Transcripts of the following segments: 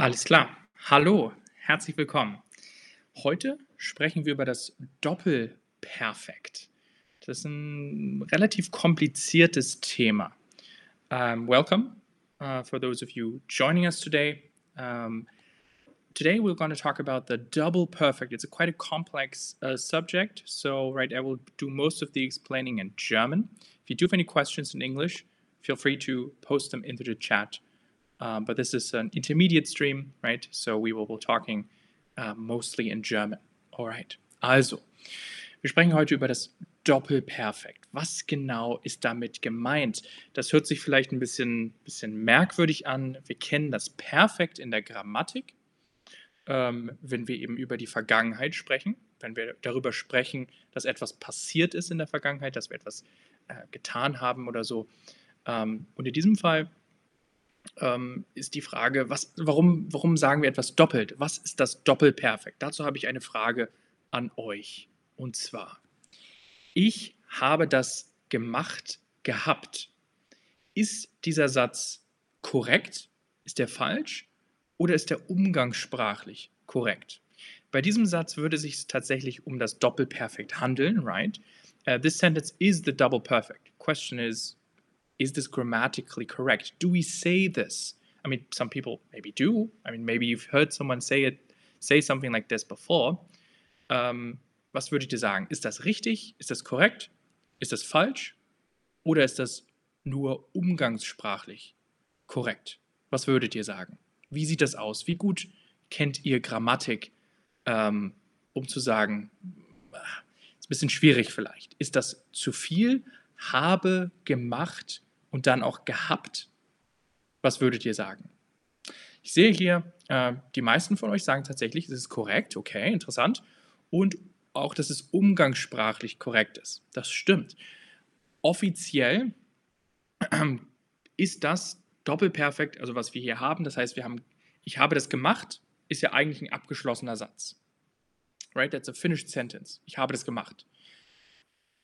Alles klar. Hallo, herzlich willkommen. Heute sprechen wir über das Doppelperfekt. Das ist ein relativ kompliziertes Thema. Um, welcome uh, for those of you joining us today. Um, today we're going to talk about the double perfect. It's a quite a complex uh, subject, so right, I will do most of the explaining in German. If you do have any questions in English, feel free to post them into the chat. Um, but this is an intermediate stream, right? So we will be talking uh, mostly in German. Alright. Also, wir sprechen heute über das Doppelperfekt. Was genau ist damit gemeint? Das hört sich vielleicht ein bisschen, bisschen merkwürdig an. Wir kennen das Perfekt in der Grammatik, ähm, wenn wir eben über die Vergangenheit sprechen, wenn wir darüber sprechen, dass etwas passiert ist in der Vergangenheit, dass wir etwas äh, getan haben oder so. Ähm, und in diesem Fall ähm, ist die Frage, was, warum, warum sagen wir etwas doppelt? Was ist das Doppelperfekt? Dazu habe ich eine Frage an euch. Und zwar, ich habe das gemacht gehabt. Ist dieser Satz korrekt? Ist der falsch? Oder ist der umgangssprachlich korrekt? Bei diesem Satz würde es sich tatsächlich um das Doppelperfekt handeln, right? Uh, this sentence is the double perfect. Question is, is this grammatically correct? Do we say this? I mean, some people maybe do. I mean, maybe you've heard someone say it, say something like this before. Ähm, was würdet ihr sagen? Ist das richtig? Ist das korrekt? Ist das falsch? Oder ist das nur umgangssprachlich korrekt? Was würdet ihr sagen? Wie sieht das aus? Wie gut kennt ihr Grammatik, ähm, um zu sagen, ist ein bisschen schwierig vielleicht. Ist das zu viel? Habe gemacht und dann auch gehabt. Was würdet ihr sagen? Ich sehe hier, äh, die meisten von euch sagen tatsächlich, es ist korrekt, okay, interessant. Und auch, dass es umgangssprachlich korrekt ist. Das stimmt. Offiziell ist das doppelperfekt, also was wir hier haben. Das heißt, wir haben, ich habe das gemacht, ist ja eigentlich ein abgeschlossener Satz. Right? That's a finished sentence. Ich habe das gemacht.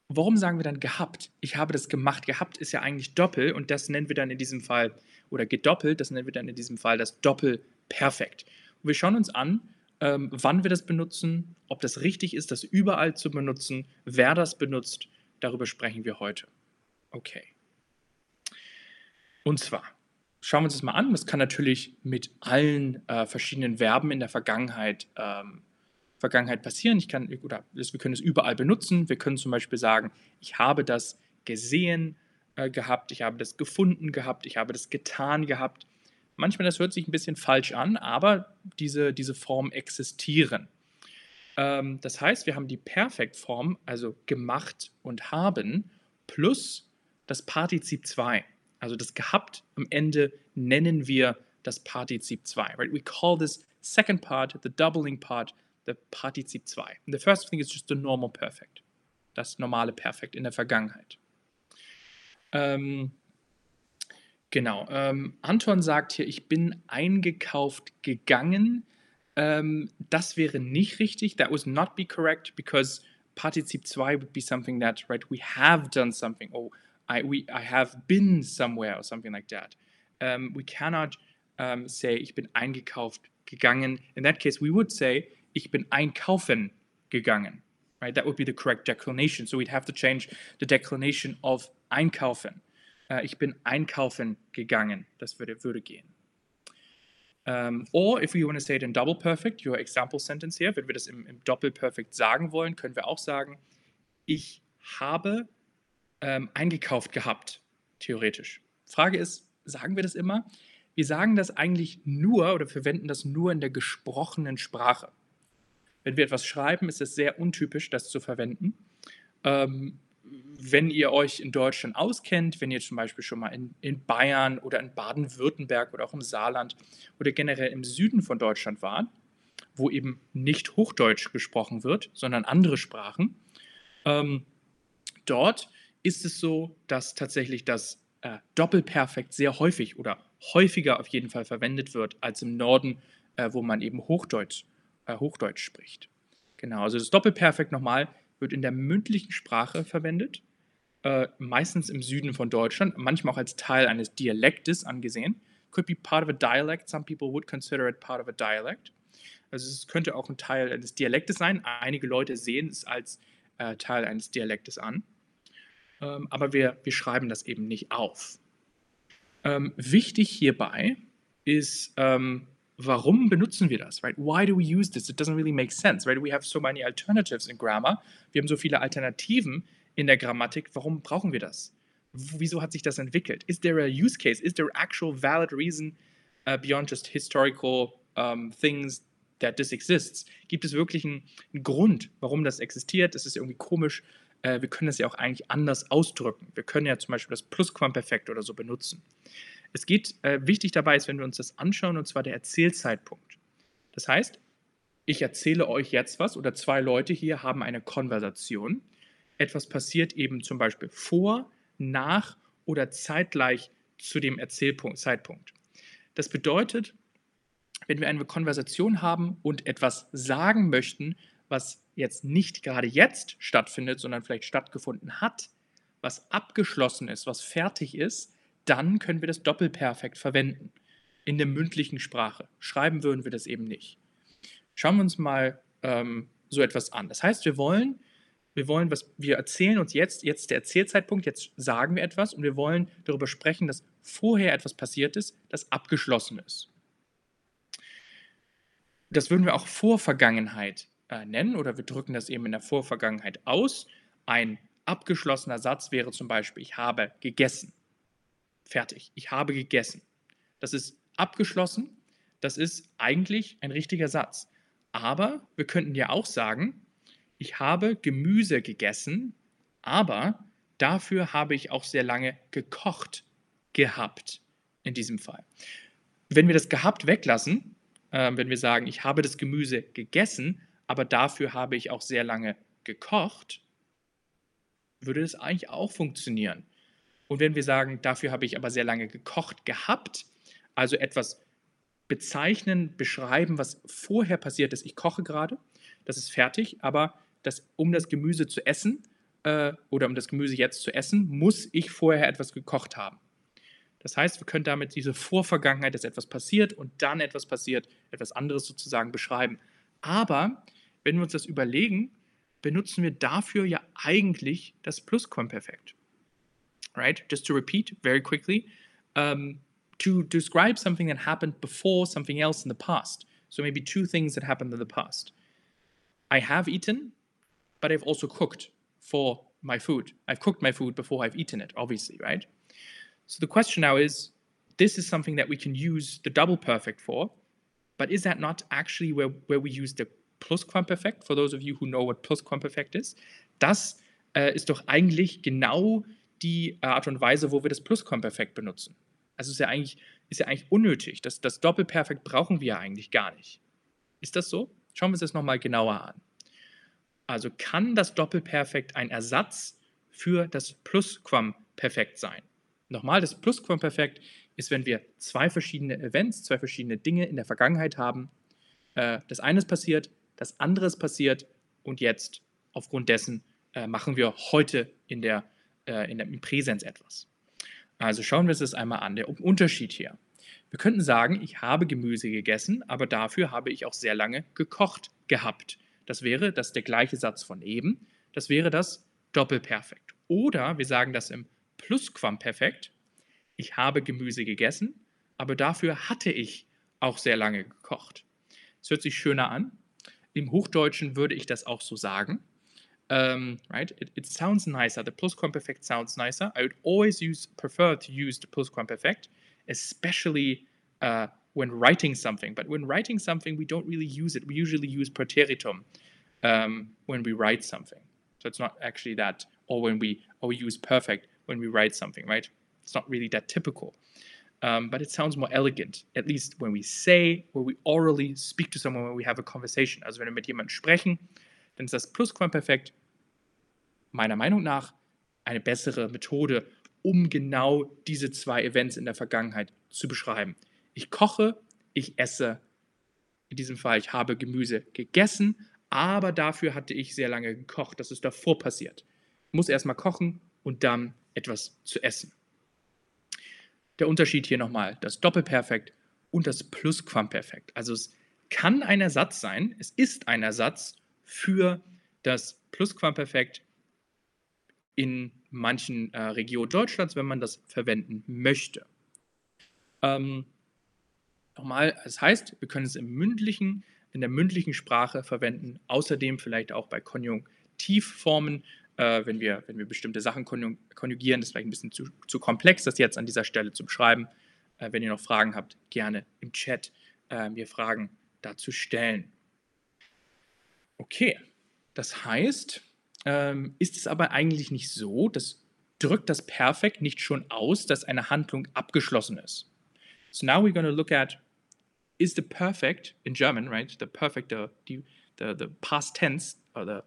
Warum sagen wir dann gehabt? Ich habe das gemacht. Gehabt ist ja eigentlich Doppel und das nennen wir dann in diesem Fall, oder gedoppelt, das nennen wir dann in diesem Fall das Doppelperfekt. Und wir schauen uns an, ähm, wann wir das benutzen, ob das richtig ist, das überall zu benutzen, wer das benutzt. Darüber sprechen wir heute. Okay. Und zwar, schauen wir uns das mal an. Das kann natürlich mit allen äh, verschiedenen Verben in der Vergangenheit ähm, Vergangenheit passieren. Ich kann, oder wir können es überall benutzen. Wir können zum Beispiel sagen, ich habe das gesehen äh, gehabt, ich habe das gefunden gehabt, ich habe das getan gehabt. Manchmal, das hört sich ein bisschen falsch an, aber diese, diese Formen existieren. Ähm, das heißt, wir haben die Perfektform, also gemacht und haben, plus das Partizip 2. Also das gehabt am Ende nennen wir das Partizip 2. Right? We call this second part, the doubling part, the Partizip 2. And the first thing is just the normal perfect. Das normale Perfekt in der Vergangenheit. Ähm, genau. Ähm, Anton sagt hier, ich bin eingekauft gegangen. Ähm, das wäre nicht richtig. That would not be correct because Partizip 2 would be something that, right, we have done something. Oh, I, we, I have been somewhere or something like that. Um, we cannot um, say, ich bin eingekauft gegangen. In that case, we would say, ich bin einkaufen gegangen. Right? That would be the correct declination. So we'd have to change the declination of einkaufen. Uh, ich bin einkaufen gegangen. Das würde, würde gehen. Um, or if we want to say it in double perfect, your example sentence here, wenn wir das im, im Doppelperfekt sagen wollen, können wir auch sagen, ich habe ähm, eingekauft gehabt, theoretisch. Frage ist, sagen wir das immer? Wir sagen das eigentlich nur oder verwenden das nur in der gesprochenen Sprache. Wenn wir etwas schreiben, ist es sehr untypisch, das zu verwenden. Ähm, wenn ihr euch in Deutschland auskennt, wenn ihr zum Beispiel schon mal in, in Bayern oder in Baden-Württemberg oder auch im Saarland oder generell im Süden von Deutschland wart, wo eben nicht Hochdeutsch gesprochen wird, sondern andere Sprachen, ähm, dort ist es so, dass tatsächlich das äh, Doppelperfekt sehr häufig oder häufiger auf jeden Fall verwendet wird als im Norden, äh, wo man eben Hochdeutsch äh, Hochdeutsch spricht. Genau, also das Doppelperfekt nochmal wird in der mündlichen Sprache verwendet, äh, meistens im Süden von Deutschland, manchmal auch als Teil eines Dialektes angesehen. Could be part of a dialect. Some people would consider it part of a dialect. Also es könnte auch ein Teil eines Dialektes sein. Einige Leute sehen es als äh, Teil eines Dialektes an. Ähm, aber wir, wir schreiben das eben nicht auf. Ähm, wichtig hierbei ist, ähm, warum benutzen wir das? Right? Why do we use this? It doesn't really make sense. Right? We have so many alternatives in grammar. Wir haben so viele Alternativen in der Grammatik. Warum brauchen wir das? Wieso hat sich das entwickelt? Is there a use case? Is there actual valid reason uh, beyond just historical um, things that this exists? Gibt es wirklich einen, einen Grund, warum das existiert? Es ist irgendwie komisch. Uh, wir können das ja auch eigentlich anders ausdrücken. Wir können ja zum Beispiel das Plusquamperfekt oder so benutzen. Es geht, äh, wichtig dabei ist, wenn wir uns das anschauen, und zwar der Erzählzeitpunkt. Das heißt, ich erzähle euch jetzt was oder zwei Leute hier haben eine Konversation. Etwas passiert eben zum Beispiel vor, nach oder zeitgleich zu dem Erzählzeitpunkt. Das bedeutet, wenn wir eine Konversation haben und etwas sagen möchten, was jetzt nicht gerade jetzt stattfindet, sondern vielleicht stattgefunden hat, was abgeschlossen ist, was fertig ist, dann können wir das Doppelperfekt verwenden in der mündlichen Sprache. Schreiben würden wir das eben nicht. Schauen wir uns mal ähm, so etwas an. Das heißt, wir wollen, wir wollen, was wir erzählen uns jetzt, jetzt der Erzählzeitpunkt, jetzt sagen wir etwas und wir wollen darüber sprechen, dass vorher etwas passiert ist, das abgeschlossen ist. Das würden wir auch Vorvergangenheit äh, nennen oder wir drücken das eben in der Vorvergangenheit aus. Ein abgeschlossener Satz wäre zum Beispiel, ich habe gegessen. Fertig. Ich habe gegessen. Das ist abgeschlossen. Das ist eigentlich ein richtiger Satz. Aber wir könnten ja auch sagen, ich habe Gemüse gegessen, aber dafür habe ich auch sehr lange gekocht gehabt in diesem Fall. Wenn wir das gehabt weglassen, äh, wenn wir sagen, ich habe das Gemüse gegessen, aber dafür habe ich auch sehr lange gekocht, würde das eigentlich auch funktionieren. Und wenn wir sagen, dafür habe ich aber sehr lange gekocht gehabt, also etwas bezeichnen, beschreiben, was vorher passiert ist. Ich koche gerade, das ist fertig, aber das, um das Gemüse zu essen äh, oder um das Gemüse jetzt zu essen, muss ich vorher etwas gekocht haben. Das heißt, wir können damit diese Vorvergangenheit, dass etwas passiert und dann etwas passiert, etwas anderes sozusagen beschreiben. Aber wenn wir uns das überlegen, benutzen wir dafür ja eigentlich das Plusquamperfekt right? Just to repeat very quickly, um, to describe something that happened before something else in the past. So maybe two things that happened in the past. I have eaten, but I've also cooked for my food. I've cooked my food before I've eaten it, obviously, right? So the question now is this is something that we can use the double perfect for, but is that not actually where, where we use the Plusquamperfekt? For those of you who know what Plusquamperfekt is, das äh, ist doch eigentlich genau die äh, Art und Weise, wo wir das Plusquamperfekt benutzen. Also ist ja eigentlich, ist ja eigentlich unnötig. Das, das Doppelperfekt brauchen wir ja eigentlich gar nicht. Ist das so? Schauen wir uns das nochmal genauer an. Also kann das Doppelperfekt ein Ersatz für das Plusquamperfekt sein? Nochmal, das Plusquamperfekt ist, wenn wir zwei verschiedene Events, zwei verschiedene Dinge in der Vergangenheit haben. Äh, das eine ist passiert, das andere ist passiert und jetzt aufgrund dessen äh, machen wir heute in der äh, in der, Präsens etwas. Also schauen wir uns das einmal an, der Unterschied hier. Wir könnten sagen, ich habe Gemüse gegessen, aber dafür habe ich auch sehr lange gekocht gehabt. Das wäre das der gleiche Satz von eben. Das wäre das Doppelperfekt. Oder wir sagen das im Plusquamperfekt. Ich habe Gemüse gegessen, aber dafür hatte ich auch sehr lange gekocht. Es hört sich schöner an. Im Hochdeutschen würde ich das auch so sagen um, right? It, it, sounds nicer. The plusquamperfect sounds nicer. I would always use prefer to use the plusquamperfect, especially uh, when writing something. But when writing something, we don't really use it. We usually use preteritum um, when we write something. So it's not actually that, or when we or we use perfect when we write something, right? It's not really that typical. Um, but it sounds more elegant, at least when we say, when we orally speak to someone, when we have a conversation. Also wenn wir mit jemandem sprechen, dann ist das Plusquamperfekt meiner Meinung nach eine bessere Methode, um genau diese zwei Events in der Vergangenheit zu beschreiben. Ich koche, ich esse. In diesem Fall, ich habe Gemüse gegessen, aber dafür hatte ich sehr lange gekocht. Das ist davor passiert. Ich muss erstmal kochen und dann etwas zu essen. der Unterschied hier nochmal, das Doppelperfekt und das Plusquamperfekt. Also es kann ein Ersatz sein, es ist ein Ersatz für das Plusquamperfekt in manchen äh, Regionen Deutschlands, wenn man das verwenden möchte. Ähm, nochmal, das heißt, wir können es im mündlichen, in der mündlichen Sprache verwenden, außerdem vielleicht auch bei Konjunktivformen, äh, wenn, wir, wenn wir bestimmte Sachen konjugieren. Das ist vielleicht ein bisschen zu, zu komplex, das jetzt an dieser Stelle zu beschreiben. Äh, wenn ihr noch Fragen habt, gerne im Chat äh, mir Fragen dazu stellen. Okay, das heißt, ähm, ist es aber eigentlich nicht so, dass drückt das Perfekt nicht schon aus, dass eine Handlung abgeschlossen ist. So now we're going to look at is the perfect in German, right? The perfect, the, the, the past tense, or the,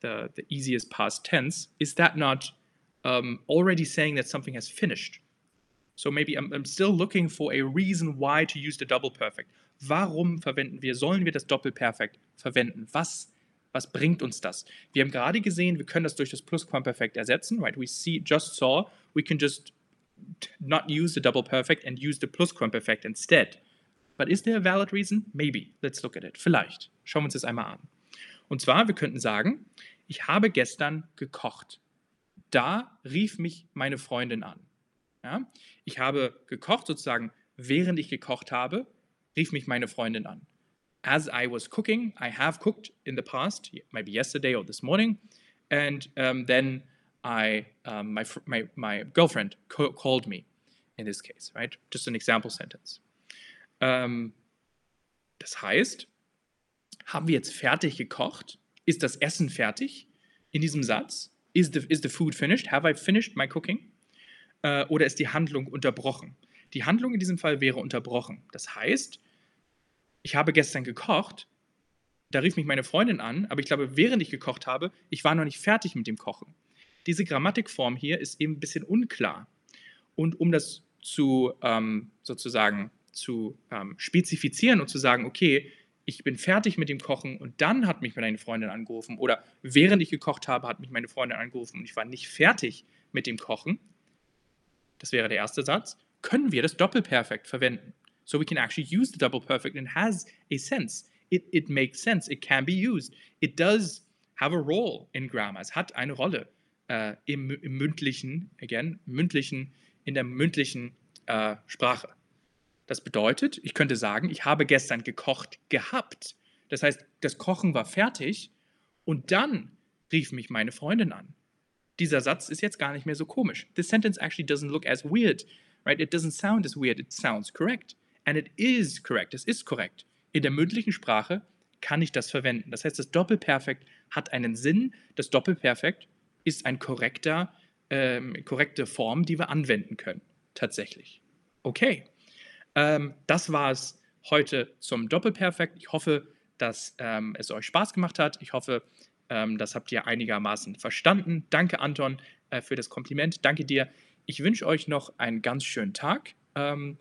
the, the easiest past tense, is that not um, already saying that something has finished? So maybe I'm, I'm still looking for a reason why to use the double perfect. Warum verwenden wir, sollen wir das Doppelperfekt verwenden? Was, was bringt uns das? Wir haben gerade gesehen, wir können das durch das Plusquamperfekt ersetzen, right? We see, just saw, we can just not use the double perfect and use the plusquamperfekt instead. But is there a valid reason? Maybe. Let's look at it. Vielleicht. Schauen wir uns das einmal an. Und zwar, wir könnten sagen, ich habe gestern gekocht. Da rief mich meine Freundin an. Ja? Ich habe gekocht, sozusagen, während ich gekocht habe, rief mich meine Freundin an. As I was cooking, I have cooked in the past, maybe yesterday or this morning, and um, then I, um, my, my, my girlfriend called me in this case, right? Just an example sentence. Ähm, das heißt, haben wir jetzt fertig gekocht? Ist das Essen fertig in diesem Satz? Is the, is the food finished? Have I finished my cooking? Äh, oder ist die Handlung unterbrochen? Die Handlung in diesem Fall wäre unterbrochen. Das heißt, ich habe gestern gekocht, da rief mich meine Freundin an, aber ich glaube, während ich gekocht habe, ich war noch nicht fertig mit dem Kochen. Diese Grammatikform hier ist eben ein bisschen unklar. Und um das zu ähm, sozusagen zu ähm, spezifizieren und zu sagen, okay, ich bin fertig mit dem Kochen und dann hat mich meine Freundin angerufen oder während ich gekocht habe, hat mich meine Freundin angerufen und ich war nicht fertig mit dem Kochen, das wäre der erste Satz, können wir das Doppelperfekt verwenden. So we can actually use the double perfect and it has a sense. It, it makes sense. It can be used. It does have a role in grammar. Es hat eine Rolle äh, im, im, mündlichen, again, mündlichen, in der mündlichen äh, Sprache. Das bedeutet, ich könnte sagen, ich habe gestern gekocht gehabt. Das heißt, das Kochen war fertig und dann rief mich meine Freundin an. Dieser Satz ist jetzt gar nicht mehr so komisch. This sentence actually doesn't look as weird, right? It doesn't sound as weird. It sounds correct. And it is correct. Es ist korrekt. In der mündlichen Sprache kann ich das verwenden. Das heißt, das Doppelperfekt hat einen Sinn. Das Doppelperfekt ist eine korrekter, ähm, korrekte Form, die wir anwenden können. Tatsächlich. Okay. Ähm, das war es heute zum Doppelperfekt. Ich hoffe, dass ähm, es euch Spaß gemacht hat. Ich hoffe, ähm, das habt ihr einigermaßen verstanden. Danke, Anton, äh, für das Kompliment. Danke dir. Ich wünsche euch noch einen ganz schönen Tag. Ähm,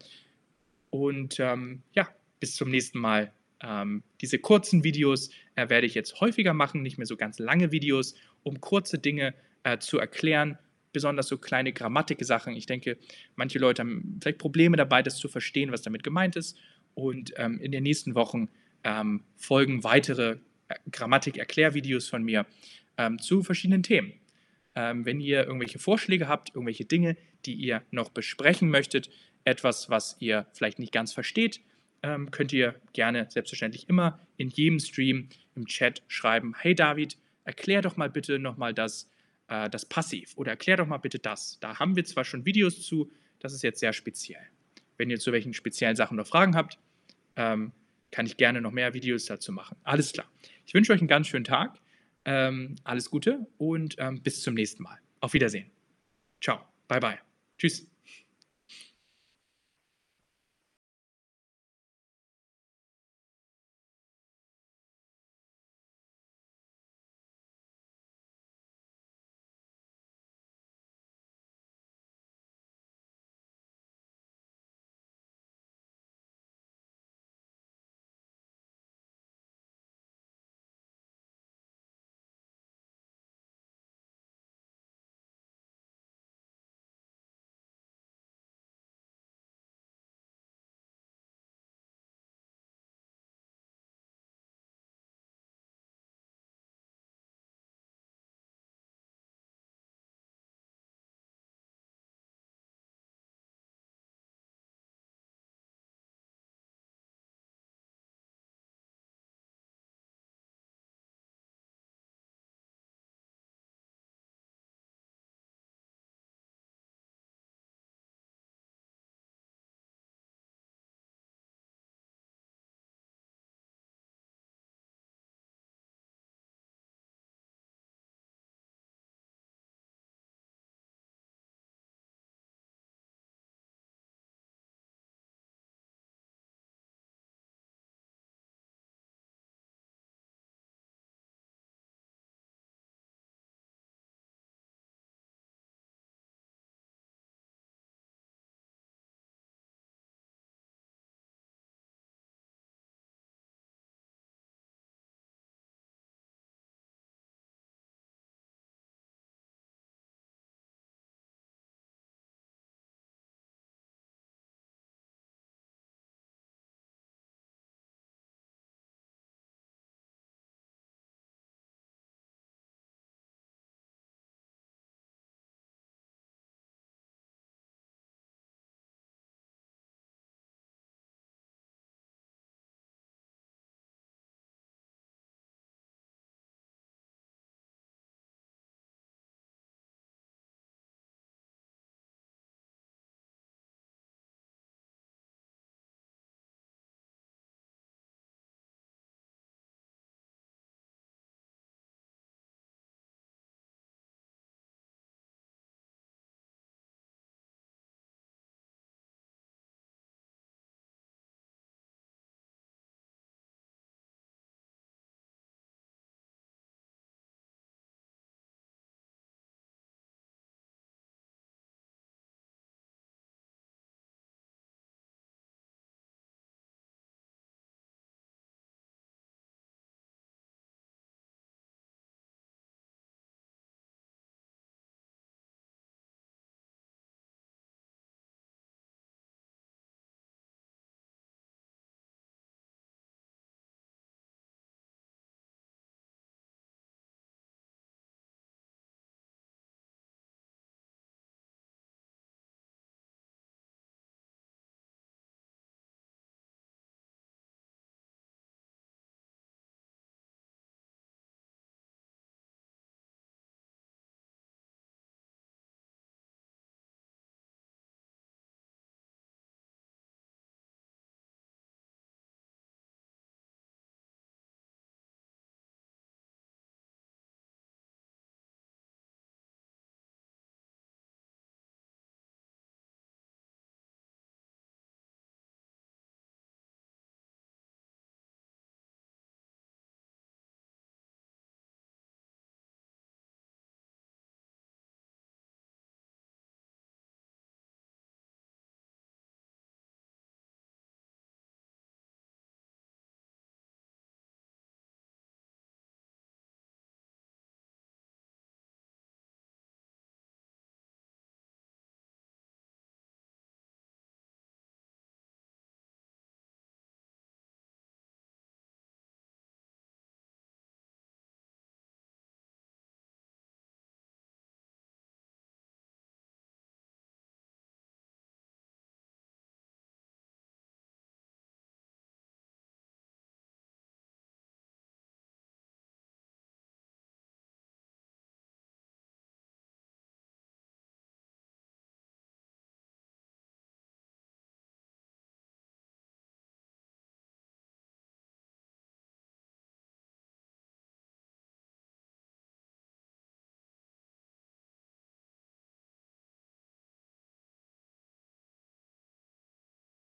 und ähm, ja, bis zum nächsten Mal. Ähm, diese kurzen Videos äh, werde ich jetzt häufiger machen, nicht mehr so ganz lange Videos, um kurze Dinge äh, zu erklären besonders so kleine Grammatik-Sachen. Ich denke, manche Leute haben vielleicht Probleme dabei, das zu verstehen, was damit gemeint ist. Und ähm, in den nächsten Wochen ähm, folgen weitere Grammatik-Erklärvideos von mir ähm, zu verschiedenen Themen. Ähm, wenn ihr irgendwelche Vorschläge habt, irgendwelche Dinge, die ihr noch besprechen möchtet, etwas, was ihr vielleicht nicht ganz versteht, ähm, könnt ihr gerne selbstverständlich immer in jedem Stream im Chat schreiben, hey David, erklär doch mal bitte nochmal das, äh, das Passiv oder erklär doch mal bitte das. Da haben wir zwar schon Videos zu, das ist jetzt sehr speziell. Wenn ihr zu welchen speziellen Sachen noch Fragen habt, ähm, kann ich gerne noch mehr Videos dazu machen. Alles klar. Ich wünsche euch einen ganz schönen Tag. Ähm, alles Gute und ähm, bis zum nächsten Mal. Auf Wiedersehen. Ciao. Bye bye. Tschüss.